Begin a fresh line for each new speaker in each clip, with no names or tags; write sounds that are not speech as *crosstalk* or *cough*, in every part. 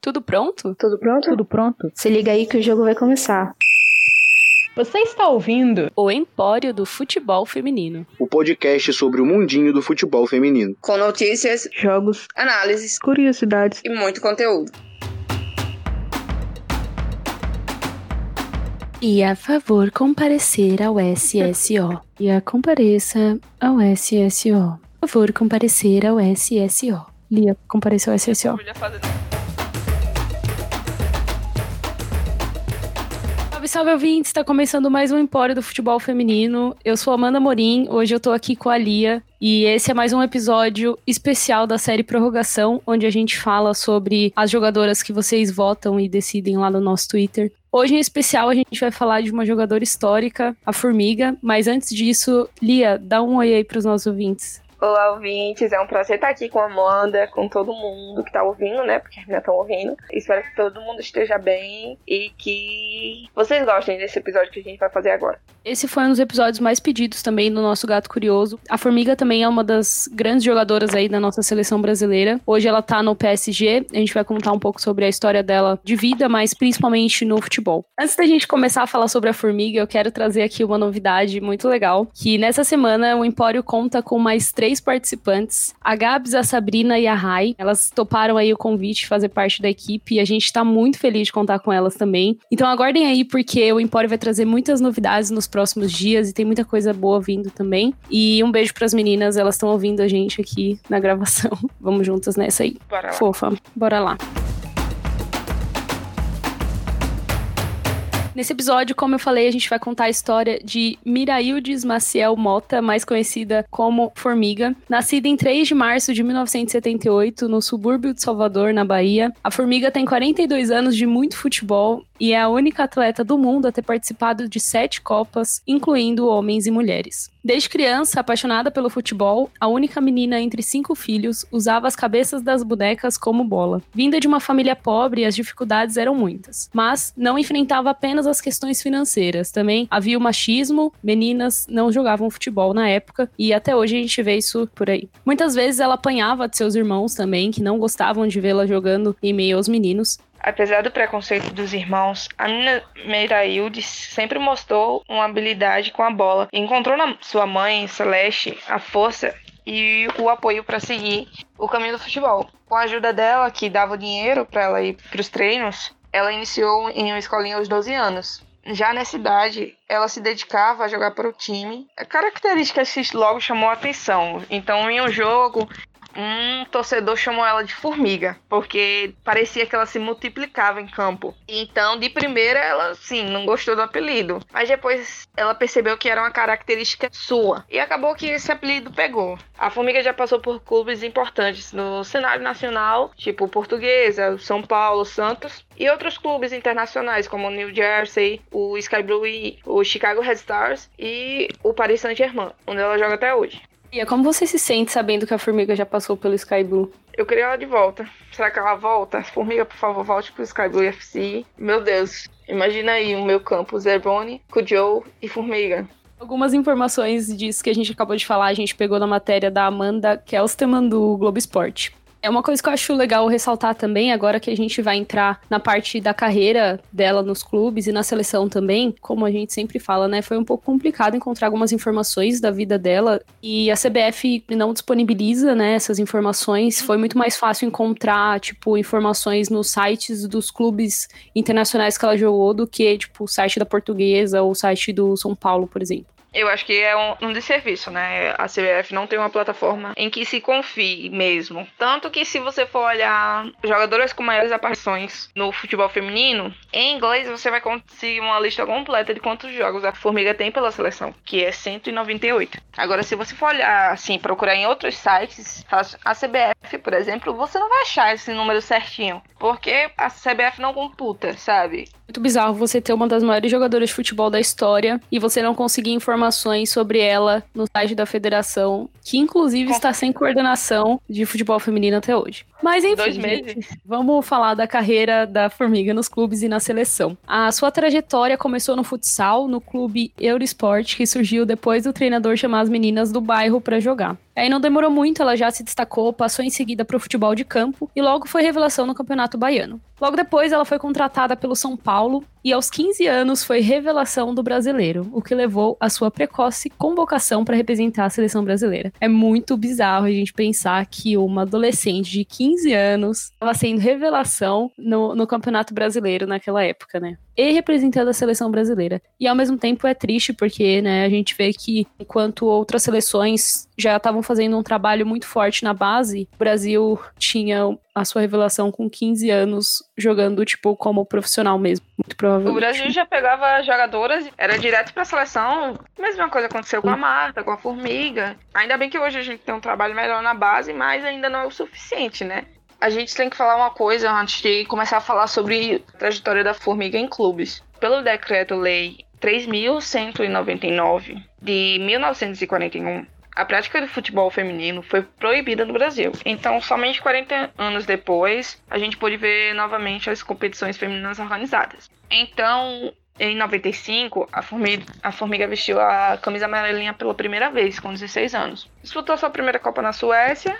Tudo pronto?
Tudo pronto?
Tudo pronto?
Se liga aí que o jogo vai começar.
Você está ouvindo
O Empório do Futebol Feminino.
o podcast sobre o mundinho do futebol feminino.
com notícias,
jogos,
análises
curiosidades.
e muito conteúdo.
E a favor comparecer ao SSO. E a compareça ao SSO. Por favor comparecer ao SSO. Lia, compareceu ao SSO. Salve, ouvintes! Está começando mais um Empório do Futebol Feminino. Eu sou Amanda Morim, hoje eu tô aqui com a Lia. E esse é mais um episódio especial da série Prorrogação, onde a gente fala sobre as jogadoras que vocês votam e decidem lá no nosso Twitter. Hoje, em especial, a gente vai falar de uma jogadora histórica, a Formiga. Mas antes disso, Lia, dá um oi aí pros nossos ouvintes.
Olá, ouvintes. É um prazer estar aqui com a Amanda, com todo mundo que tá ouvindo, né? Porque ainda estão ouvindo. Espero que todo mundo esteja bem e que vocês gostem desse episódio que a gente vai fazer agora.
Esse foi um dos episódios mais pedidos também do nosso Gato Curioso. A Formiga também é uma das grandes jogadoras aí da nossa seleção brasileira. Hoje ela tá no PSG. A gente vai contar um pouco sobre a história dela de vida, mas principalmente no futebol. Antes da gente começar a falar sobre a Formiga, eu quero trazer aqui uma novidade muito legal, que nessa semana o Empório conta com mais três participantes, a Gabs, a Sabrina e a Rai. Elas toparam aí o convite de fazer parte da equipe e a gente tá muito feliz de contar com elas também. Então aguardem aí porque o Empório vai trazer muitas novidades nos próximos dias e tem muita coisa boa vindo também. E um beijo pras meninas, elas estão ouvindo a gente aqui na gravação. *laughs* Vamos juntas nessa aí.
Bora lá.
Fofa, bora lá. Nesse episódio, como eu falei, a gente vai contar a história de Miraildes Maciel Mota, mais conhecida como Formiga. Nascida em 3 de março de 1978, no subúrbio de Salvador, na Bahia. A Formiga tem 42 anos de muito futebol e é a única atleta do mundo a ter participado de sete Copas, incluindo homens e mulheres. Desde criança, apaixonada pelo futebol, a única menina entre cinco filhos usava as cabeças das bonecas como bola. Vinda de uma família pobre, as dificuldades eram muitas, mas não enfrentava apenas as questões financeiras. Também havia o machismo, meninas não jogavam futebol na época e até hoje a gente vê isso por aí. Muitas vezes ela apanhava de seus irmãos também, que não gostavam de vê-la jogando em meio aos meninos.
Apesar do preconceito dos irmãos, a menina Meirailde sempre mostrou uma habilidade com a bola. Encontrou na sua mãe, Celeste, a força e o apoio para seguir o caminho do futebol. Com a ajuda dela, que dava o dinheiro para ela ir para os treinos, ela iniciou em uma escolinha aos 12 anos. Já nessa idade, ela se dedicava a jogar para o time. A característica que logo chamou a atenção. Então, em um jogo, um torcedor chamou ela de formiga, porque parecia que ela se multiplicava em campo. Então, de primeira, ela, sim, não gostou do apelido. Mas depois ela percebeu que era uma característica sua. E acabou que esse apelido pegou. A formiga já passou por clubes importantes no cenário nacional, tipo Portuguesa, São Paulo, Santos. E outros clubes internacionais, como o New Jersey, o Sky Blue, o Chicago Red Stars e o Paris Saint-Germain, onde ela joga até hoje.
E como você se sente sabendo que a formiga já passou pelo Sky Blue?
Eu queria ela de volta. Será que ela volta? Formiga, por favor, volte pro Sky Blue FC. Meu Deus, imagina aí o meu campo, Zerboni, Kujou e Formiga.
Algumas informações disso que a gente acabou de falar, a gente pegou na matéria da Amanda Kelsterman do Globo Esporte. É uma coisa que eu acho legal ressaltar também, agora que a gente vai entrar na parte da carreira dela nos clubes e na seleção também, como a gente sempre fala, né? Foi um pouco complicado encontrar algumas informações da vida dela e a CBF não disponibiliza, né, essas informações. Foi muito mais fácil encontrar, tipo, informações nos sites dos clubes internacionais que ela jogou do que, tipo, o site da Portuguesa ou o site do São Paulo, por exemplo.
Eu acho que é um, um desserviço, né? A CBF não tem uma plataforma em que se confie mesmo. Tanto que se você for olhar jogadoras com maiores aparições no futebol feminino, em inglês você vai conseguir uma lista completa de quantos jogos a Formiga tem pela seleção, que é 198. Agora, se você for olhar, assim, procurar em outros sites, a CBF, por exemplo, você não vai achar esse número certinho, porque a CBF não computa, sabe?
Muito bizarro você ter uma das maiores jogadoras de futebol da história e você não conseguir informações sobre ela no site da federação, que inclusive está sem coordenação de futebol feminino até hoje. Mas enfim,
Dois meses.
vamos falar da carreira da Formiga nos clubes e na seleção. A sua trajetória começou no futsal, no clube Eurosport, que surgiu depois do treinador chamar as meninas do bairro para jogar. Aí não demorou muito, ela já se destacou, passou em seguida para o futebol de campo e logo foi revelação no Campeonato Baiano. Logo depois, ela foi contratada pelo São Paulo e aos 15 anos foi revelação do brasileiro, o que levou à sua precoce convocação para representar a seleção brasileira. É muito bizarro a gente pensar que uma adolescente de 15 anos estava sendo revelação no, no Campeonato Brasileiro naquela época, né? E representando a seleção brasileira. E ao mesmo tempo é triste porque, né, a gente vê que enquanto outras seleções já estavam fazendo um trabalho muito forte na base, o Brasil tinha a sua revelação com 15 anos jogando, tipo, como profissional mesmo. Muito provavelmente.
O Brasil já pegava jogadoras, era direto pra seleção. Mesma coisa aconteceu com a Marta, com a Formiga. Ainda bem que hoje a gente tem um trabalho melhor na base, mas ainda não é o suficiente, né? A gente tem que falar uma coisa antes de começar a falar sobre a trajetória da Formiga em clubes. Pelo decreto-lei 3.199 de 1941, a prática do futebol feminino foi proibida no Brasil. Então, somente 40 anos depois, a gente pôde ver novamente as competições femininas organizadas. Então, em 95, a Formiga, a Formiga vestiu a camisa amarelinha pela primeira vez, com 16 anos. Disputou sua primeira Copa na Suécia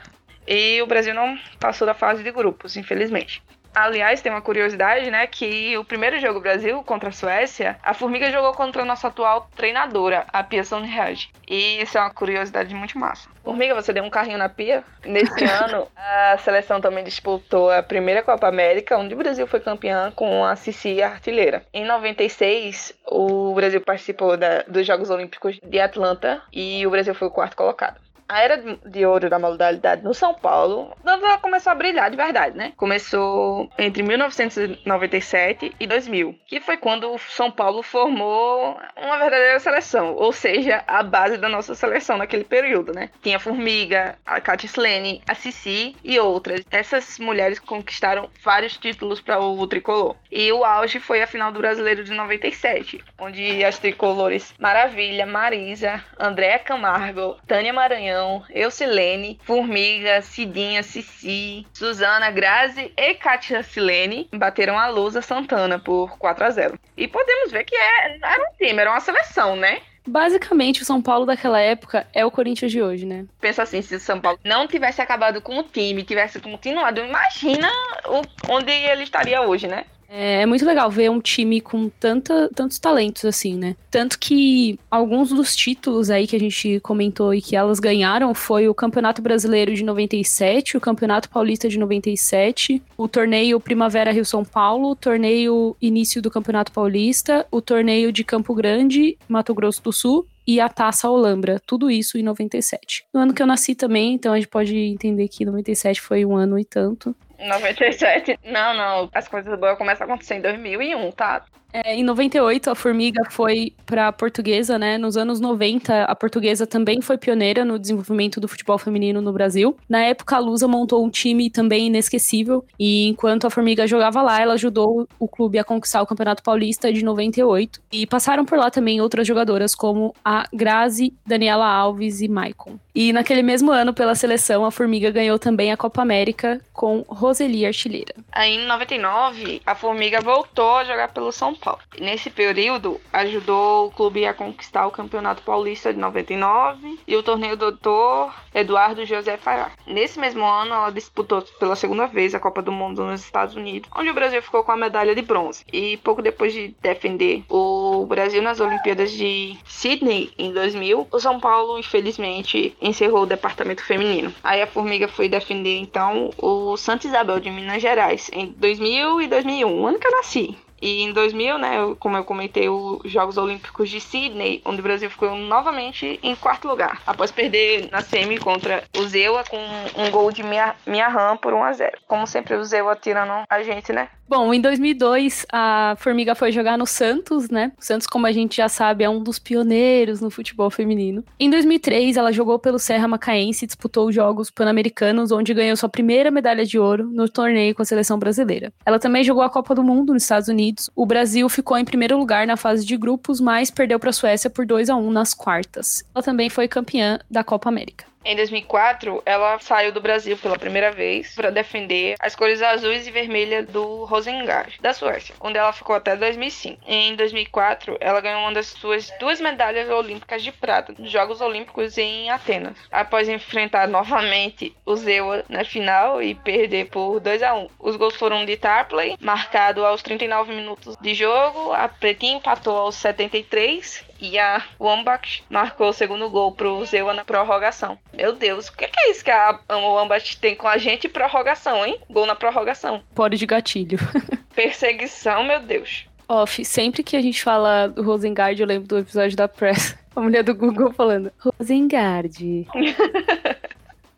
e o Brasil não passou da fase de grupos, infelizmente. Aliás, tem uma curiosidade, né? Que o primeiro jogo Brasil contra a Suécia, a Formiga jogou contra a nossa atual treinadora, a Pia Sonreage. E isso é uma curiosidade muito massa. Formiga, você deu um carrinho na Pia? Nesse *laughs* ano, a seleção também disputou a primeira Copa América, onde o Brasil foi campeã com a Cici artilheira. Em 96, o Brasil participou da, dos Jogos Olímpicos de Atlanta e o Brasil foi o quarto colocado a era de ouro da modalidade no São Paulo, começou a brilhar de verdade, né? Começou entre 1997 e 2000, que foi quando o São Paulo formou uma verdadeira seleção, ou seja, a base da nossa seleção naquele período, né? Tinha a Formiga, a Katia Slene, a Cici e outras. Essas mulheres conquistaram vários títulos para o tricolor. E o auge foi a final do Brasileiro de 97, onde as tricolores Maravilha, Marisa, Andréa Camargo, Tânia Maranhão Eucilene, Formiga, Cidinha, Cici, Suzana, Grazi e Katia Silene bateram a Lusa Santana por 4 a 0 E podemos ver que é, era um time, era uma seleção, né?
Basicamente, o São Paulo daquela época é o Corinthians de hoje, né?
Pensa assim, se o São Paulo não tivesse acabado com o time, tivesse continuado, imagina o, onde ele estaria hoje, né?
É, é muito legal ver um time com tanta, tantos talentos assim, né? Tanto que alguns dos títulos aí que a gente comentou e que elas ganharam foi o Campeonato Brasileiro de 97, o Campeonato Paulista de 97, o torneio Primavera Rio São Paulo, o torneio Início do Campeonato Paulista, o torneio de Campo Grande, Mato Grosso do Sul e a Taça Olambra, tudo isso em 97. No ano que eu nasci também, então a gente pode entender que 97 foi um ano e tanto.
97. Não, não. As coisas boas começam a acontecer em 2001, tá?
É, em 98, a Formiga foi para a Portuguesa, né? Nos anos 90, a Portuguesa também foi pioneira no desenvolvimento do futebol feminino no Brasil. Na época, a Lusa montou um time também inesquecível, e enquanto a Formiga jogava lá, ela ajudou o clube a conquistar o Campeonato Paulista de 98. E passaram por lá também outras jogadoras, como a Grazi, Daniela Alves e Maicon. E naquele mesmo ano, pela seleção, a Formiga ganhou também a Copa América com Roseli Artilheira.
Aí, em 99, a Formiga voltou a jogar pelo São Paulo. Nesse período, ajudou o clube a conquistar o Campeonato Paulista de 99 e o torneio Doutor Eduardo José Fará. Nesse mesmo ano, ela disputou pela segunda vez a Copa do Mundo nos Estados Unidos, onde o Brasil ficou com a medalha de bronze. E pouco depois de defender o Brasil nas Olimpíadas de Sydney em 2000, o São Paulo, infelizmente, encerrou o departamento feminino. Aí a Formiga foi defender então o Santa Isabel de Minas Gerais em 2000 e 2001, ano que eu nasci. E em 2000, né, como eu comentei, os Jogos Olímpicos de Sydney, onde o Brasil ficou novamente em quarto lugar, após perder na semi contra o Zewa com um gol de minha, RAM por 1 a 0. Como sempre, o Zewa tirando a gente, né?
Bom, em 2002, a Formiga foi jogar no Santos, né? O Santos, como a gente já sabe, é um dos pioneiros no futebol feminino. Em 2003, ela jogou pelo Serra Macaense e disputou os Jogos Pan-Americanos, onde ganhou sua primeira medalha de ouro no torneio com a seleção brasileira. Ela também jogou a Copa do Mundo nos Estados Unidos. O Brasil ficou em primeiro lugar na fase de grupos, mas perdeu para a Suécia por 2 a 1 nas quartas. Ela também foi campeã da Copa América.
Em 2004, ela saiu do Brasil pela primeira vez para defender as cores azuis e vermelhas do Rosengard, da Suécia, onde ela ficou até 2005. Em 2004, ela ganhou uma das suas duas medalhas olímpicas de prata nos Jogos Olímpicos em Atenas, após enfrentar novamente o Zewa na final e perder por 2 a 1. Os gols foram de Tarpley, marcado aos 39 minutos de jogo, a Pretinha empatou aos 73 e a Wambach marcou o segundo gol pro Zewa na prorrogação. Meu Deus, o que é isso que a Wambach tem com a gente? Prorrogação, hein? Gol na prorrogação.
Pode de gatilho. *laughs*
Perseguição, meu Deus.
Off, sempre que a gente fala do Rosengard, eu lembro do episódio da Press. *laughs* A mulher do Google falando, Rosengard. *laughs*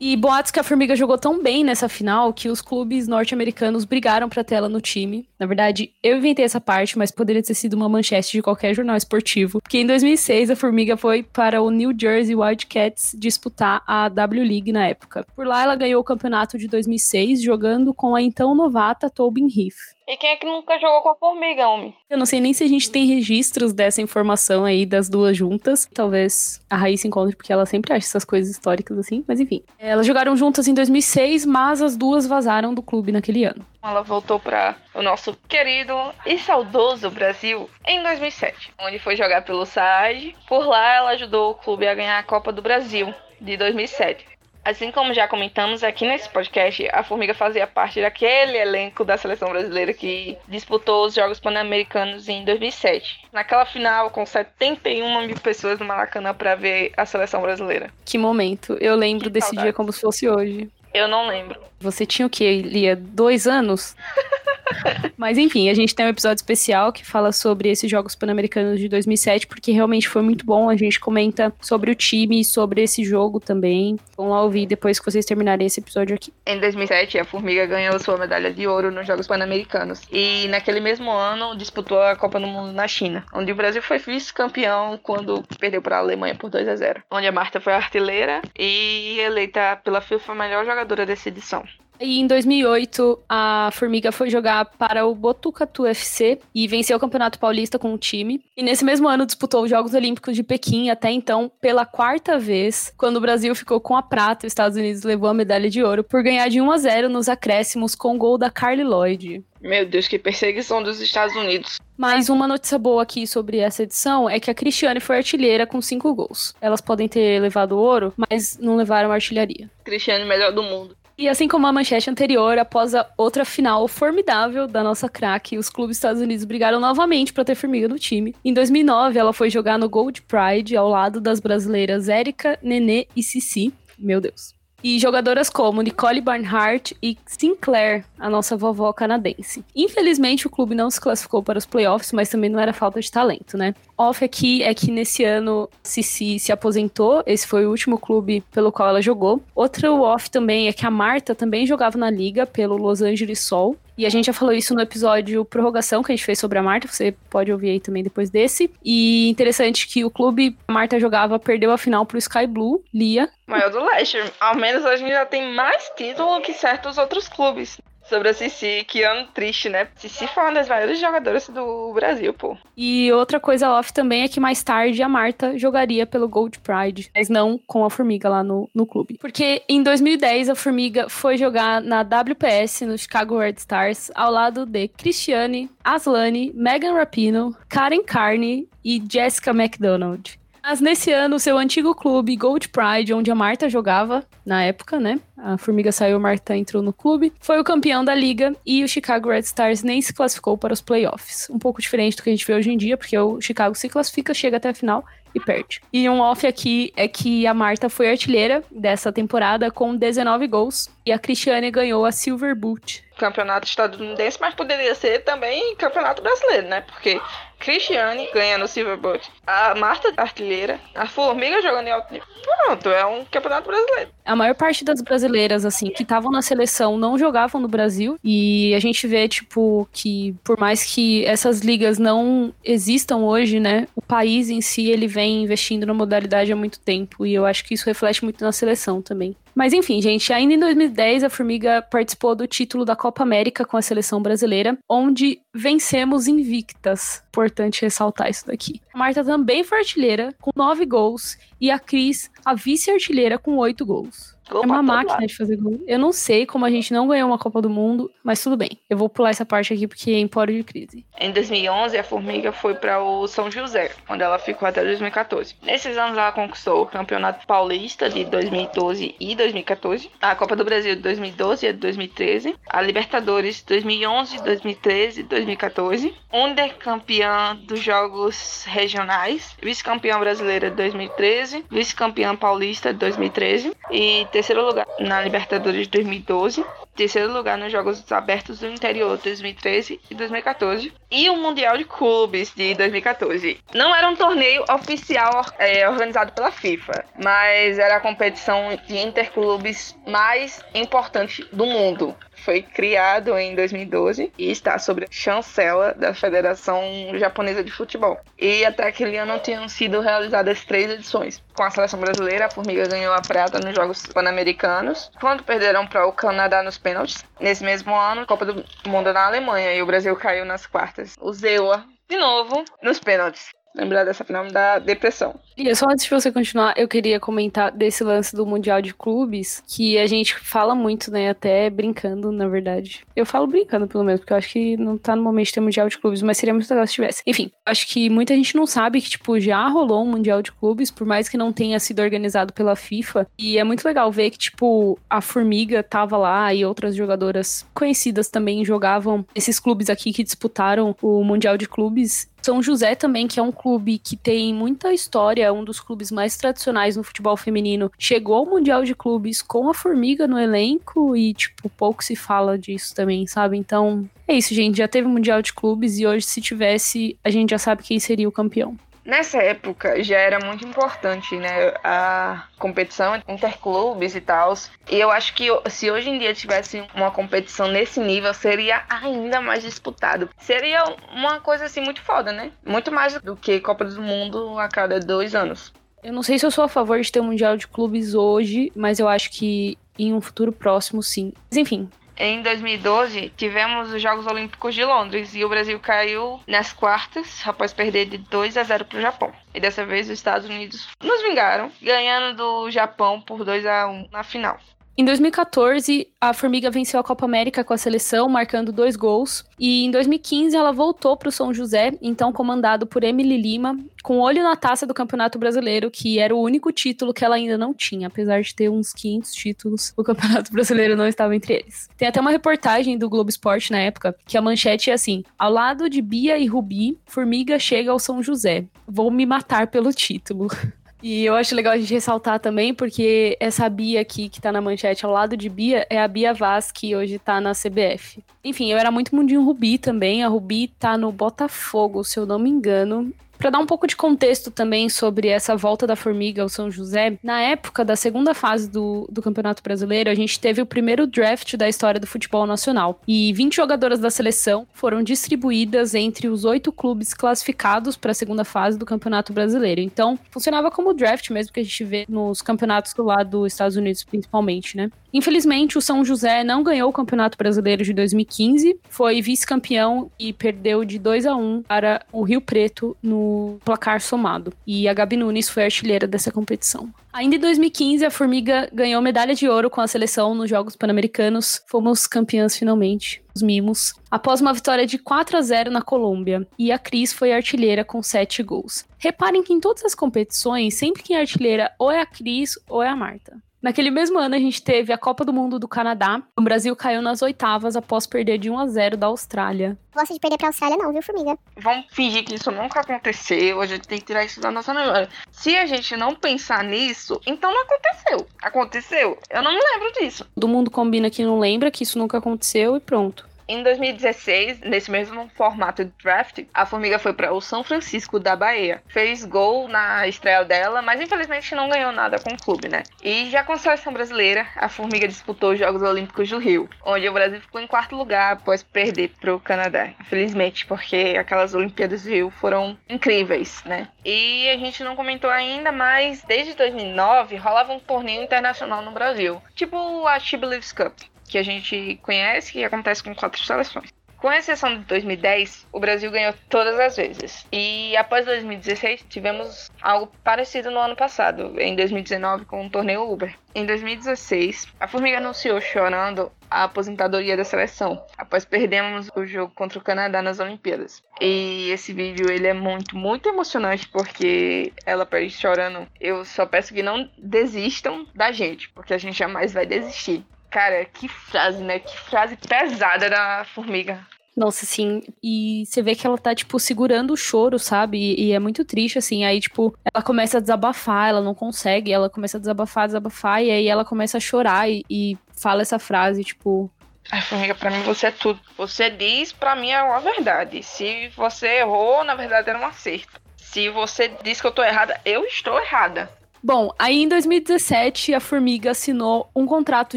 E boatos que a Formiga jogou tão bem nessa final que os clubes norte-americanos brigaram pra tela no time. Na verdade, eu inventei essa parte, mas poderia ter sido uma manchete de qualquer jornal esportivo. Porque em 2006 a Formiga foi para o New Jersey Wildcats disputar a W League na época. Por lá ela ganhou o campeonato de 2006 jogando com a então novata Tobin Heath.
E quem é que nunca jogou com a formiga, homem?
Eu não sei nem se a gente tem registros dessa informação aí das duas juntas. Talvez a Raíssa encontre, porque ela sempre acha essas coisas históricas assim, mas enfim. Elas jogaram juntas em 2006, mas as duas vazaram do clube naquele ano.
Ela voltou para o nosso querido e saudoso Brasil em 2007, onde foi jogar pelo SAD. Por lá, ela ajudou o clube a ganhar a Copa do Brasil de 2007. Assim como já comentamos aqui nesse podcast, a Formiga fazia parte daquele elenco da seleção brasileira que disputou os Jogos Pan-Americanos em 2007. Naquela final, com 71 mil pessoas no Maracanã para ver a seleção brasileira.
Que momento. Eu lembro
Que
desse
saudade.
dia como se fosse hoje.
Eu não lembro.
Você tinha o quê, Lia? Dois anos? *laughs* Mas enfim, a gente tem um episódio especial que fala sobre esses Jogos Pan-Americanos de 2007, porque realmente foi muito bom. A gente comenta sobre o time e sobre esse jogo também. Vão lá ouvir depois que vocês terminarem esse episódio aqui.
Em 2007, a Formiga ganhou sua medalha de ouro nos Jogos Pan-Americanos. E naquele mesmo ano, disputou a Copa do Mundo na China, onde o Brasil foi vice-campeão quando perdeu para a Alemanha por 2 a 0 Onde a Marta foi a artilheira e eleita pela FIFA a melhor jogadora dessa edição.
E em 2008, a Formiga foi jogar para o Botucatu FC e venceu o Campeonato Paulista com o time. E nesse mesmo ano disputou os Jogos Olímpicos de Pequim, até então pela quarta vez, quando o Brasil ficou com a prata e os Estados Unidos levou a medalha de ouro por ganhar de 1 a 0 nos acréscimos com o gol da Carly Lloyd.
Meu Deus, que perseguição dos Estados Unidos.
Mas uma notícia boa aqui sobre essa edição é que a Cristiane foi artilheira com cinco gols. Elas podem ter levado ouro, mas não levaram artilharia.
Cristiano, melhor do mundo.
E assim como a manchete anterior, após a outra final formidável da nossa craque, os clubes dos Estados Unidos brigaram novamente para ter Formiga no time. Em 2009, ela foi jogar no Gold Pride ao lado das brasileiras Érica, Nenê e Cici. Meu Deus. E jogadoras como Nicole Barnhart e Sinclair, a nossa vovó canadense. Infelizmente, o clube não se classificou para os playoffs, mas também não era falta de talento, né? Off aqui é que nesse ano Cici se aposentou, esse foi o último clube pelo qual ela jogou. Outro off também é que a Marta também jogava na liga pelo Los Angeles Sol. E a gente já falou isso no episódio Prorrogação que a gente fez sobre a Marta, você pode ouvir aí também depois desse. E interessante que o clube a Marta jogava perdeu a final pro Sky Blue, Lia.
Maior do leste. Ao menos a gente já tem mais título que certos outros clubes. Sobre a Cici, que ano triste, né? Cici foi uma das maiores jogadoras do Brasil, pô.
E outra coisa off também é que mais tarde a Marta jogaria pelo Gold Pride, mas não com a Formiga lá no, no clube. Porque em 2010 a Formiga foi jogar na WPS no Chicago Red Stars ao lado de Cristiane, Aslane, Megan Rapinoe, Karen Carney e Jessica McDonald. Mas nesse ano, seu antigo clube, Gold Pride, onde a Marta jogava na época, né? A Formiga saiu, a Marta entrou no clube. Foi o campeão da liga e o Chicago Red Stars nem se classificou para os playoffs. Um pouco diferente do que a gente vê hoje em dia, porque o Chicago se classifica, chega até a final e perde. E um off aqui é que a Marta foi artilheira dessa temporada com 19 gols e a Cristiane ganhou a Silver Boot.
Campeonato estadunidense, mas poderia ser também campeonato brasileiro, né? Porque Cristiane ganha no Silverboot, a Marta artilheira, a Formiga jogando em alto nível. Pronto, é um campeonato brasileiro.
A maior parte das brasileiras, assim, que estavam na seleção não jogavam no Brasil. E a gente vê, tipo, que por mais que essas ligas não existam hoje, né? O país em si, ele vem investindo na modalidade há muito tempo e eu acho que isso reflete muito na seleção também. Mas enfim, gente, ainda em 2010 a Formiga participou do título da Copa América com a seleção brasileira, onde vencemos invictas. Importante ressaltar isso daqui. A Marta também foi artilheira, com nove gols, e a Cris, a vice-artilheira, com oito gols.
Gol
é uma máquina
lado.
de fazer gol. Eu não sei como a gente não ganhou uma Copa do Mundo, mas tudo bem. Eu vou pular essa parte aqui porque é empório de crise.
Em 2011, a Formiga foi para o São José, onde ela ficou até 2014. Nesses anos, ela conquistou o Campeonato Paulista de 2012 e 2014, a Copa do Brasil de 2012 e de 2013, a Libertadores 2011, 2013 e 2014, undercampeã dos Jogos Regionais, vice-campeã brasileira de 2013, vice-campeã paulista de 2013 e terceiro lugar na Libertadores de 2012 terceiro lugar nos Jogos Abertos do Interior 2013 e 2014 e o Mundial de Clubes de 2014. Não era um torneio oficial é, organizado pela FIFA, mas era a competição de interclubes mais importante do mundo. Foi criado em 2012 e está sob chancela da Federação Japonesa de Futebol. E até aquele ano tinham sido realizadas três edições. Com a seleção brasileira, a Formiga ganhou a prata nos Jogos Pan-Americanos, quando perderam para o Canadá nos pênaltis. Nesse mesmo ano, Copa do Mundo na Alemanha e o Brasil caiu nas quartas. O Zewa, de novo, nos pênaltis. Lembrar dessa final me dá depressão.
E só antes de você continuar, eu queria comentar desse lance do Mundial de Clubes, que a gente fala muito, né? Até brincando, na verdade. Eu falo brincando, pelo menos, porque eu acho que não tá no momento de ter Mundial de Clubes, mas seria muito legal se tivesse. Enfim, acho que muita gente não sabe que, tipo, já rolou um Mundial de Clubes, por mais que não tenha sido organizado pela FIFA. E é muito legal ver que, tipo, a Formiga tava lá e outras jogadoras conhecidas também jogavam esses clubes aqui que disputaram o Mundial de Clubes. São José também, que é um clube que tem muita história, um dos clubes mais tradicionais no futebol feminino, chegou ao Mundial de Clubes com a Formiga no elenco e, tipo, pouco se fala disso também, sabe? Então, é isso, gente. Já teve Mundial de Clubes e hoje, se tivesse, a gente já sabe quem seria o campeão.
Nessa época já era muito importante, né, a competição interclubes e tal. E eu acho que se hoje em dia tivesse uma competição nesse nível, seria ainda mais disputado. Seria uma coisa assim muito foda, né? Muito mais do que Copa do Mundo a cada dois anos.
Eu não sei se eu sou a favor de ter um Mundial de Clubes hoje, mas eu acho que em um futuro próximo, sim. Mas enfim,
Em 2012, tivemos os Jogos Olímpicos de Londres e o Brasil caiu nas quartas após perder de 2 a 0 para o Japão. E dessa vez os Estados Unidos nos vingaram, ganhando do Japão por 2 a 1 na final.
Em 2014, a Formiga venceu a Copa América com a seleção, marcando dois gols. E em 2015, ela voltou para o São José, então comandado por Emily Lima, com olho na taça do Campeonato Brasileiro, que era o único título que ela ainda não tinha, apesar de ter uns 500 títulos, o Campeonato *laughs* Brasileiro não estava entre eles. Tem até uma reportagem do Globo Esporte na época, que a manchete é assim: ao lado de Bia e Rubi, Formiga chega ao São José. Vou me matar pelo título. *laughs* E eu acho legal a gente ressaltar também, porque essa Bia aqui, que tá na manchete ao lado de Bia, é a Bia Vaz, que hoje tá na CBF. Enfim, eu era muito mundinho Rubi também. A Rubi tá no Botafogo, se eu não me engano. Pra dar um pouco de contexto também sobre essa volta da Formiga ao São José, na época da segunda fase do, do Campeonato Brasileiro, a gente teve o primeiro draft da história do futebol nacional. E 20 jogadoras da seleção foram distribuídas entre os oito clubes classificados para a segunda fase do Campeonato Brasileiro. Então, funcionava como draft mesmo que a gente vê nos campeonatos lado dos Estados Unidos, principalmente, né? Infelizmente, o São José não ganhou o Campeonato Brasileiro de 2015, foi vice-campeão e perdeu de 2 a 1 para o Rio Preto no placar somado. E a Gabi Nunes foi artilheira dessa competição. Ainda em 2015, a Formiga ganhou medalha de ouro com a seleção nos Jogos Pan-Americanos. Fomos campeãs finalmente, os mimos. Após uma vitória de 4 a 0 na Colômbia. E a Cris foi artilheira com 7 gols. Reparem que em todas as competições, sempre quem é artilheira ou é a Cris ou é a Marta. Naquele mesmo ano, a gente teve a Copa do Mundo do Canadá. O Brasil caiu nas oitavas após perder de 1 a 0 da Austrália.
Gosta de perder pra Austrália, não, viu, Formiga?
Vamos fingir que isso nunca aconteceu, a gente tem que tirar isso da nossa memória. Se a gente não pensar nisso, então não aconteceu. Aconteceu? Eu não me lembro disso.
Todo mundo combina que não lembra, que isso nunca aconteceu e pronto.
Em 2016, nesse mesmo formato de draft, a Formiga foi para o São Francisco da Bahia. Fez gol na estreia dela, mas infelizmente não ganhou nada com o clube, né? E já com a seleção brasileira, a Formiga disputou os Jogos Olímpicos do Rio, onde o Brasil ficou em quarto lugar após perder para o Canadá. Infelizmente, porque aquelas Olimpíadas do Rio foram incríveis, né? E a gente não comentou ainda, mas desde 2009 rolava um torneio internacional no Brasil, tipo a She Believes Cup, que a gente conhece e acontece com quatro seleções. Com exceção de 2010, o Brasil ganhou todas as vezes. E após 2016, tivemos algo parecido no ano passado, em 2019, com o torneio Uber. Em 2016, a Formiga anunciou chorando a aposentadoria da seleção, após perdermos o jogo contra o Canadá nas Olimpíadas. E esse vídeo ele é muito, muito emocionante porque ela perde chorando. Eu só peço que não desistam da gente, porque a gente jamais vai desistir. Cara, que frase, né? Que frase pesada da formiga.
Nossa, assim, e você vê que ela tá, tipo, segurando o choro, sabe? E, e, é muito triste, assim. Aí, tipo, ela começa a desabafar, ela não consegue, ela começa a desabafar, desabafar, e aí ela começa a chorar e, e fala essa frase, tipo.
Ai, formiga, pra mim você é tudo. Você diz, pra mim é uma verdade. Se você errou, na verdade era um acerto. Se você diz que eu tô errada, eu estou errada.
Bom, aí em 2017 a Formiga assinou um contrato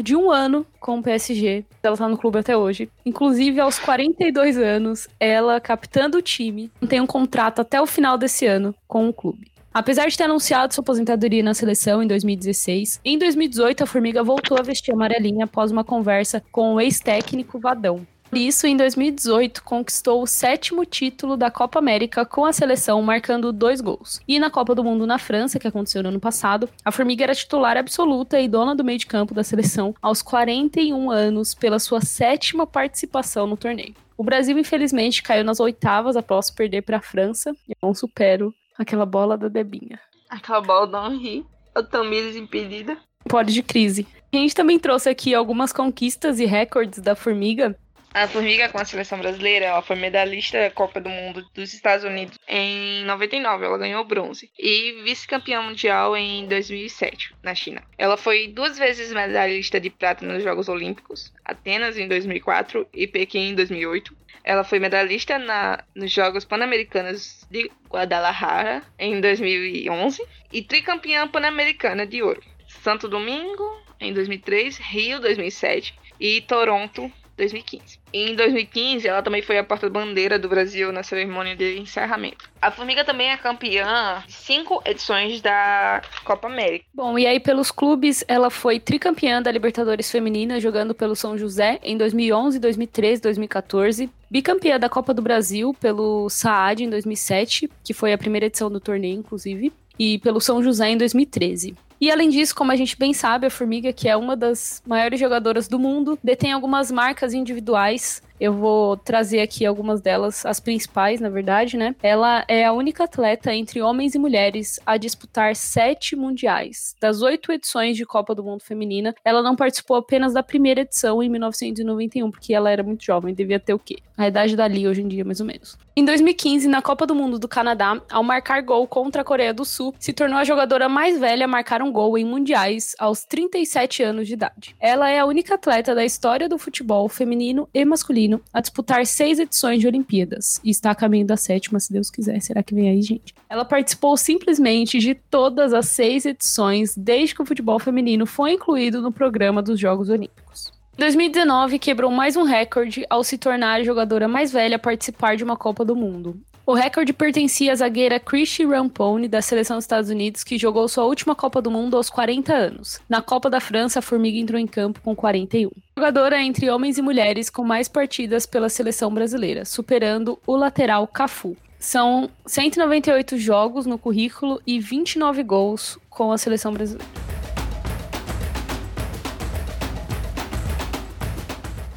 de um ano com o PSG. Ela tá no clube até hoje. Inclusive, aos 42 anos, ela, capitã do time, tem um contrato até o final desse ano com o clube. Apesar de ter anunciado sua aposentadoria na seleção em 2016, em 2018 a Formiga voltou a vestir amarelinha após uma conversa com o ex-técnico Vadão. Por isso, em 2018, conquistou o sétimo título da Copa América com a seleção, marcando dois gols. E na Copa do Mundo na França, que aconteceu no ano passado, a Formiga era titular absoluta e dona do meio de campo da seleção aos 41 anos pela sua sétima participação no torneio. O Brasil, infelizmente, caiu nas oitavas após perder para a França. Eu não supero aquela bola da Debinha.
Aquela bola do Henri, a Tamires impedida.
Pode de crise. A gente também trouxe aqui algumas conquistas e recordes da Formiga
a Formiga com a seleção brasileira, ela foi medalhista da Copa do Mundo dos Estados Unidos em 99, ela ganhou bronze. E vice-campeã mundial em 2007, na China. Ela foi duas vezes medalhista de prata nos Jogos Olímpicos, Atenas em 2004 e Pequim em 2008. Ela foi medalhista na, nos Jogos Pan-Americanos de Guadalajara em 2011 e tricampeã pan-americana de ouro. Santo Domingo em 2003, Rio 2007 e Toronto 2015. Em 2015, ela também foi a porta-bandeira do Brasil na cerimônia de encerramento. A Formiga também é campeã de cinco edições da Copa América.
Bom, e aí pelos clubes, ela foi tricampeã da Libertadores Feminina, jogando pelo São José em 2011, 2013, 2014. Bicampeã da Copa do Brasil pelo Saad em 2007, que foi a primeira edição do torneio, inclusive. E pelo São José em 2013. E além disso, como a gente bem sabe, a Formiga, que é uma das maiores jogadoras do mundo, detém algumas marcas individuais eu vou trazer aqui algumas delas, as principais, na verdade, né? Ela é a única atleta entre homens e mulheres a disputar sete mundiais. Das oito edições de Copa do Mundo Feminina, ela não participou apenas da primeira edição em 1991, porque ela era muito jovem, devia ter o quê? A idade dali hoje em dia, mais ou menos. Em 2015, na Copa do Mundo do Canadá, ao marcar gol contra a Coreia do Sul, se tornou a jogadora mais velha a marcar um gol em mundiais aos 37 anos de idade. Ela é a única atleta da história do futebol feminino e masculino masculino a disputar seis edições de Olimpíadas e está a caminho da sétima, se Deus quiser. Será que vem aí, gente? Ela participou simplesmente de todas as seis edições desde que o futebol feminino foi incluído no programa dos Jogos Olímpicos. Em 2019, quebrou mais um recorde ao se tornar a jogadora mais velha a participar de uma Copa do Mundo. O recorde pertencia à zagueira Chrissy Rampone, da seleção dos Estados Unidos, que jogou sua última Copa do Mundo aos 40 anos. Na Copa da França, a Formiga entrou em campo com 41. Jogadora entre homens e mulheres com mais partidas pela seleção brasileira, superando o lateral Cafu. São 198 jogos no currículo e 29 gols com a seleção brasileira.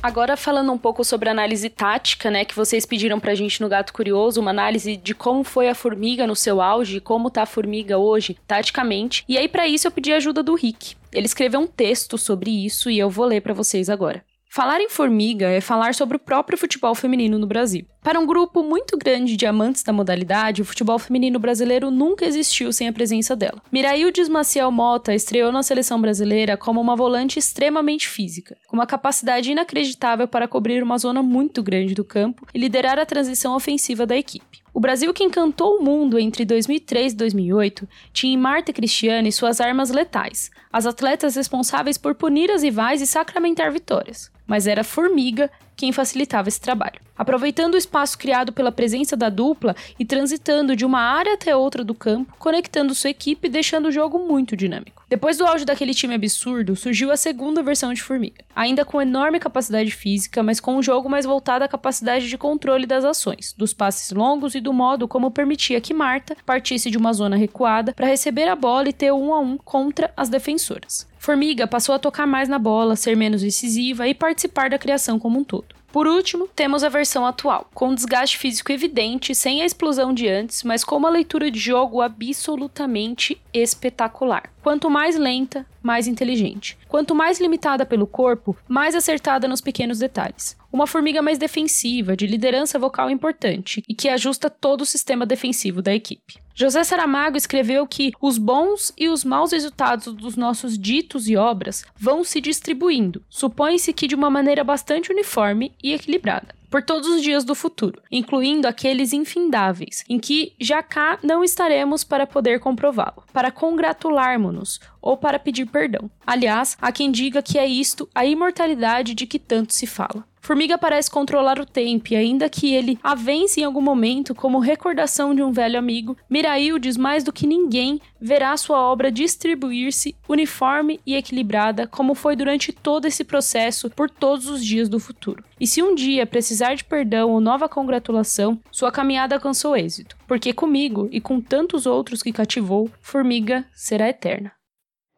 Agora falando um pouco sobre análise tática, né, que vocês pediram pra gente no Gato Curioso, uma análise de como foi a formiga no seu auge, como tá a formiga hoje, taticamente. E aí para isso eu pedi a ajuda do Rick. Ele escreveu um texto sobre isso e eu vou ler para vocês agora. Falar em formiga é falar sobre o próprio futebol feminino no Brasil. Para um grupo muito grande de amantes da modalidade, o futebol feminino brasileiro nunca existiu sem a presença dela. Miraildes Maciel Mota estreou na seleção brasileira como uma volante extremamente física, com uma capacidade inacreditável para cobrir uma zona muito grande do campo e liderar a transição ofensiva da equipe. O Brasil que encantou o mundo entre 2003 e 2008 tinha em Marta Cristiane suas armas letais, as atletas responsáveis por punir as rivais e sacramentar vitórias. Mas era Formiga quem facilitava esse trabalho. Aproveitando o espaço criado pela presença da dupla e transitando de uma área até outra do campo, conectando sua equipe e deixando o jogo muito dinâmico. Depois do auge daquele time absurdo, surgiu a segunda versão de Formiga, ainda com enorme capacidade física, mas com um jogo mais voltado à capacidade de controle das ações, dos passes longos e do modo como permitia que Marta partisse de uma zona recuada para receber a bola e ter um a um contra as defensoras. Formiga passou a tocar mais na bola, ser menos incisiva e participar da criação como um todo. Por último, temos a versão atual, com desgaste físico evidente, sem a explosão de antes, mas com uma leitura de jogo absolutamente espetacular. Quanto mais lenta, mais inteligente. Quanto mais limitada pelo corpo, mais acertada nos pequenos detalhes. Uma formiga mais defensiva, de liderança vocal importante e que ajusta todo o sistema defensivo da equipe. José Saramago escreveu que os bons e os maus resultados dos nossos ditos e obras vão se distribuindo, supõe-se que de uma maneira bastante uniforme e equilibrada por todos os dias do futuro, incluindo aqueles infindáveis, em que já cá não estaremos para poder comprová-lo, para congratularmos-nos ou para pedir perdão. Aliás, há quem diga que é isto a imortalidade de que tanto se fala. Formiga parece controlar o tempo e, ainda que ele a vence em algum momento como recordação de um velho amigo, Miraildes, mais do que ninguém, verá sua obra distribuir-se uniforme e equilibrada, como foi durante todo esse processo por todos os dias do futuro. E se um dia precisar de perdão ou nova congratulação, sua caminhada alcançou êxito, porque comigo e com tantos outros que cativou, Formiga será eterna.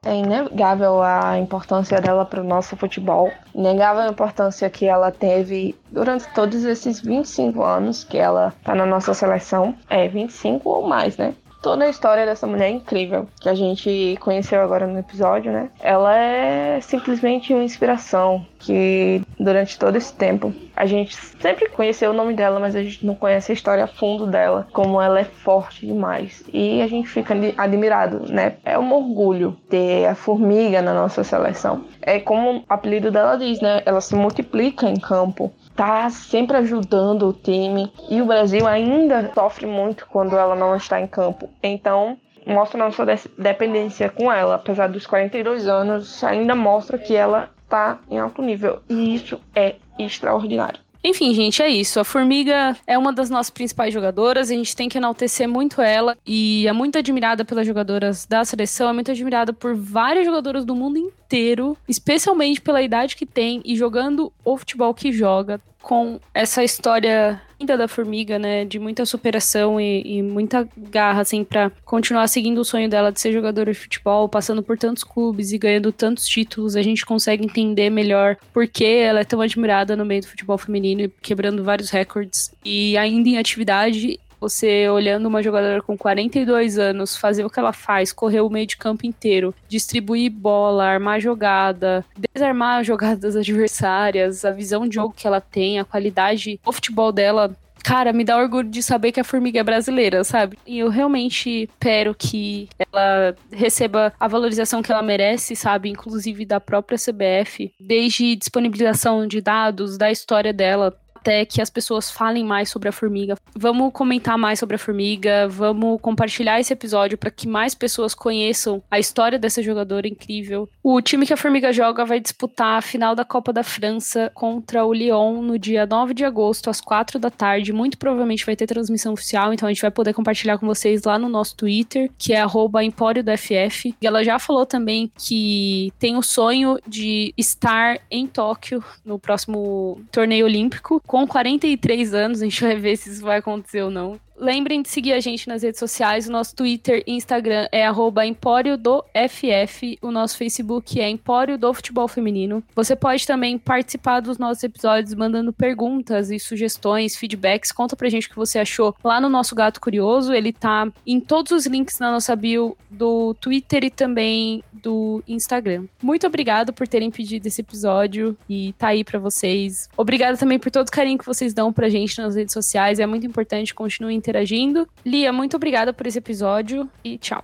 É inegável a importância dela para o nosso futebol, inegável a importância que ela teve durante todos esses 25 anos que ela está na nossa seleção. É, 25 ou mais, né? toda a história dessa mulher é incrível, que a gente conheceu agora no episódio, né? Ela é simplesmente uma inspiração que durante todo esse tempo a gente sempre conheceu o nome dela, mas a gente não conhece a história a fundo dela, como ela é forte demais. E a gente fica admirado, né? É um orgulho ter a formiga na nossa seleção. É como o apelido dela diz, né? Ela se multiplica em campo tá sempre ajudando o time e o Brasil ainda sofre muito quando ela não está em campo. Então, mostra nossa dependência com ela, apesar dos 42 anos, ainda mostra que ela está em alto nível. E isso é extraordinário.
Enfim, gente, é isso. A Formiga é uma das nossas principais jogadoras, a gente tem que enaltecer muito ela. E é muito admirada pelas jogadoras da seleção, é muito admirada por várias jogadoras do mundo inteiro, especialmente pela idade que tem e jogando o futebol que joga com essa história ainda da formiga, né, de muita superação e, e muita garra, assim, para continuar seguindo o sonho dela de ser jogadora de futebol, passando por tantos clubes e ganhando tantos títulos, a gente consegue entender melhor por que ela é tão admirada no meio do futebol feminino quebrando vários recordes e ainda em atividade você olhando uma jogadora com 42 anos fazer o que ela faz, correr o meio de campo inteiro, distribuir bola, armar jogada, desarmar *laughs* jogadas adversárias, a visão de jogo que ela tem, a qualidade do futebol dela cara, me dá orgulho de saber que a formiga é brasileira, sabe? E eu realmente espero que ela receba a valorização que ela merece, sabe? Inclusive da própria CBF, desde disponibilização de dados, da história dela até que as pessoas falem mais sobre a formiga. Vamos comentar mais sobre a formiga, vamos compartilhar esse episódio para que mais pessoas conheçam a história dessa jogadora incrível. O time que a formiga joga vai disputar a final da Copa da França contra o Lyon no dia 9 de agosto, às 4 da tarde. Muito provavelmente vai ter transmissão oficial, então a gente vai poder compartilhar com vocês lá no nosso Twitter, que é Empório do FF. E ela já falou também que tem o sonho de estar em Tóquio no próximo torneio olímpico com 43 anos, a gente vai ver se isso vai acontecer ou não. Lembrem de seguir a gente nas redes sociais. O nosso Twitter e Instagram é Empório do FF. O nosso Facebook é Empório do Futebol Feminino. Você pode também participar dos nossos episódios mandando perguntas e sugestões, feedbacks. Conta pra gente o que você achou lá no nosso Gato Curioso. Ele tá em todos os links na nossa bio do Twitter e também do Instagram. Muito obrigado por terem pedido esse episódio e tá aí para vocês. Obrigada também por todo o carinho que vocês dão pra gente nas redes sociais. É muito importante, continue interagindo. Lia, muito obrigada por esse episódio e tchau.